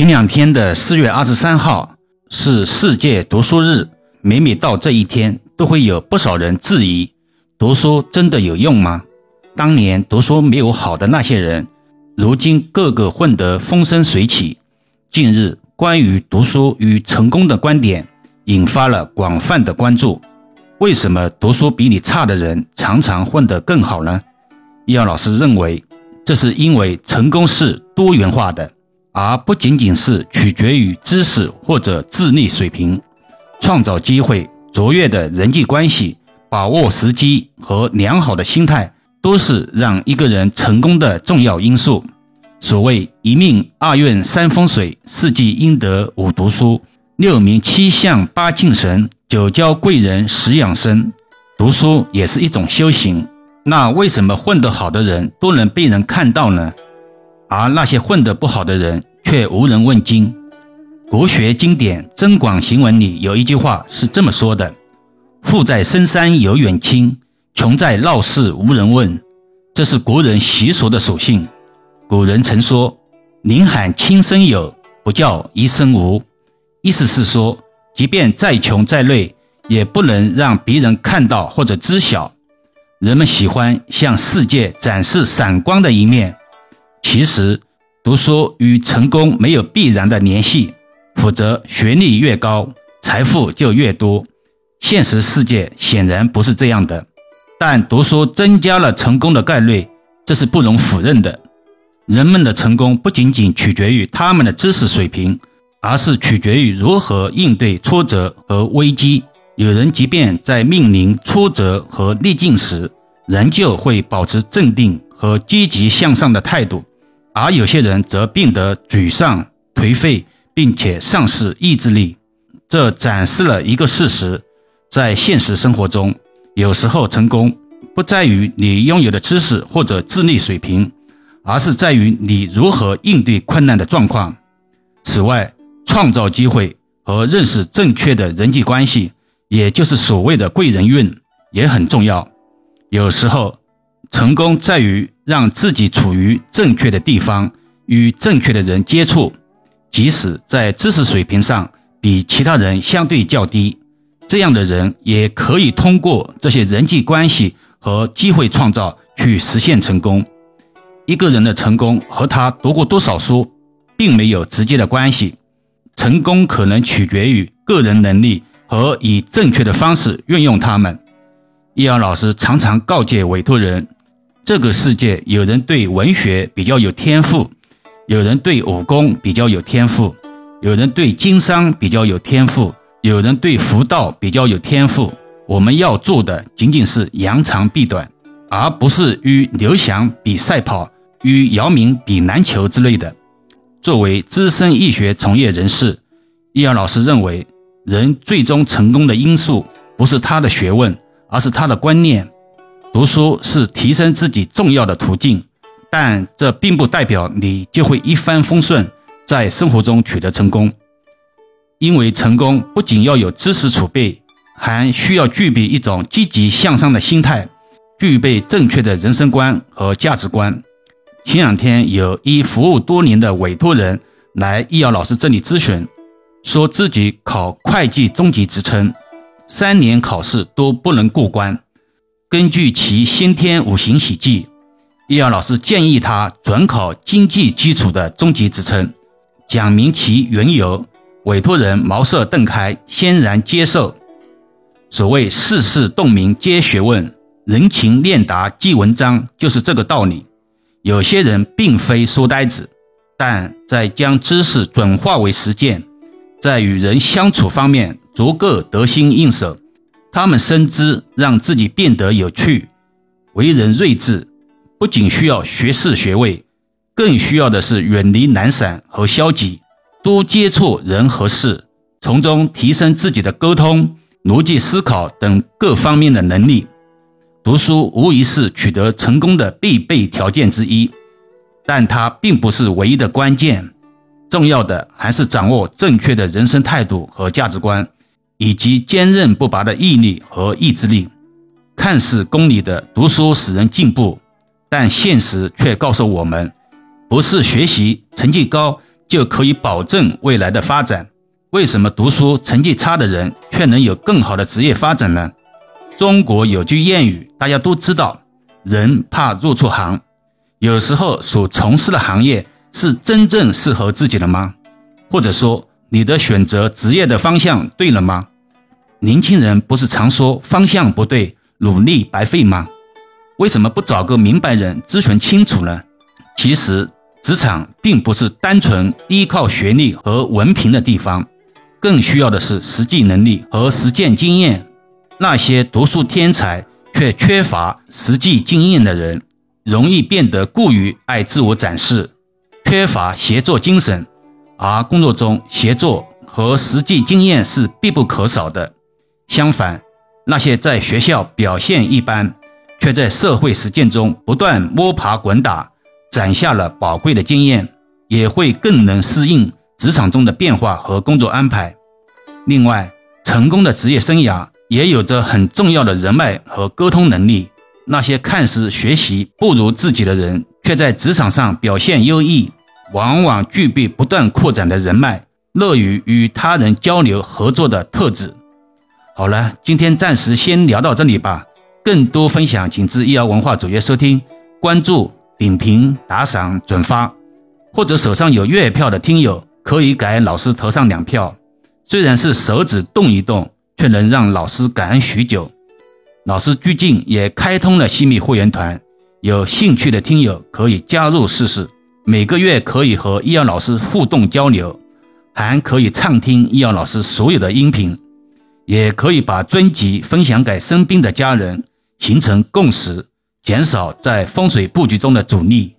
前两天的四月二十三号是世界读书日，每每到这一天，都会有不少人质疑：读书真的有用吗？当年读书没有好的那些人，如今个个混得风生水起。近日，关于读书与成功的观点引发了广泛的关注。为什么读书比你差的人常常混得更好呢？易遥老师认为，这是因为成功是多元化的。而不仅仅是取决于知识或者智力水平，创造机会、卓越的人际关系、把握时机和良好的心态，都是让一个人成功的重要因素。所谓一命二运三风水，四季应得五读书，六名七相八敬神，九交贵人十养生。读书也是一种修行。那为什么混得好的人都能被人看到呢？而那些混得不好的人却无人问津。国学经典《增广行文》里有一句话是这么说的：“富在深山有远亲，穷在闹市无人问。”这是国人习俗的属性。古人曾说：“宁喊亲生有，不叫一生无。”意思是说，即便再穷再累，也不能让别人看到或者知晓。人们喜欢向世界展示闪光的一面。其实，读书与成功没有必然的联系，否则学历越高，财富就越多。现实世界显然不是这样的，但读书增加了成功的概率，这是不容否认的。人们的成功不仅仅取决于他们的知识水平，而是取决于如何应对挫折和危机。有人即便在面临挫折和逆境时，仍旧会保持镇定和积极向上的态度。而有些人则变得沮丧、颓废，并且丧失意志力。这展示了一个事实：在现实生活中，有时候成功不在于你拥有的知识或者智力水平，而是在于你如何应对困难的状况。此外，创造机会和认识正确的人际关系，也就是所谓的贵人运，也很重要。有时候，成功在于。让自己处于正确的地方，与正确的人接触，即使在知识水平上比其他人相对较低，这样的人也可以通过这些人际关系和机会创造去实现成功。一个人的成功和他读过多少书，并没有直接的关系，成功可能取决于个人能力和以正确的方式运用他们。易遥老师常常告诫委托人。这个世界，有人对文学比较有天赋，有人对武功比较有天赋，有人对经商比较有天赋，有人对福道比较有天赋。我们要做的仅仅是扬长避短，而不是与刘翔比赛跑，与姚明比篮球之类的。作为资深易学从业人士，易遥老师认为，人最终成功的因素不是他的学问，而是他的观念。读书是提升自己重要的途径，但这并不代表你就会一帆风顺，在生活中取得成功。因为成功不仅要有知识储备，还需要具备一种积极向上的心态，具备正确的人生观和价值观。前两天有一服务多年的委托人来易遥老师这里咨询，说自己考会计中级职称，三年考试都不能过关。根据其先天五行喜忌，易遥老师建议他转考经济基础的中级职称，讲明其缘由。委托人茅塞顿开，欣然接受。所谓世事洞明皆学问，人情练达即文章，就是这个道理。有些人并非书呆子，但在将知识转化为实践，在与人相处方面足够得心应手。他们深知，让自己变得有趣、为人睿智，不仅需要学士学位，更需要的是远离懒散和消极，多接触人和事，从中提升自己的沟通、逻辑思考等各方面的能力。读书无疑是取得成功的必备条件之一，但它并不是唯一的关键。重要的还是掌握正确的人生态度和价值观。以及坚韧不拔的毅力和意志力。看似功利的读书使人进步，但现实却告诉我们，不是学习成绩高就可以保证未来的发展。为什么读书成绩差的人却能有更好的职业发展呢？中国有句谚语，大家都知道：“人怕入错行。”有时候所从事的行业是真正适合自己的吗？或者说，你的选择职业的方向对了吗？年轻人不是常说方向不对，努力白费吗？为什么不找个明白人咨询清楚呢？其实，职场并不是单纯依靠学历和文凭的地方。更需要的是实际能力和实践经验。那些读书天才却缺乏实际经验的人，容易变得过于爱自我展示，缺乏协作精神。而工作中，协作和实际经验是必不可少的。相反，那些在学校表现一般，却在社会实践中不断摸爬滚打，攒下了宝贵的经验，也会更能适应。职场中的变化和工作安排。另外，成功的职业生涯也有着很重要的人脉和沟通能力。那些看似学习不如自己的人，却在职场上表现优异，往往具备不断扩展的人脉，乐于与他人交流合作的特质。好了，今天暂时先聊到这里吧。更多分享，请至易瑶文化主页收听、关注、点评、打赏、转发，或者手上有月票的听友。可以给老师投上两票，虽然是手指动一动，却能让老师感恩许久。老师最近也开通了西米会员团，有兴趣的听友可以加入试试。每个月可以和易遥老师互动交流，还可以畅听易遥老师所有的音频，也可以把专辑分享给身边的家人，形成共识，减少在风水布局中的阻力。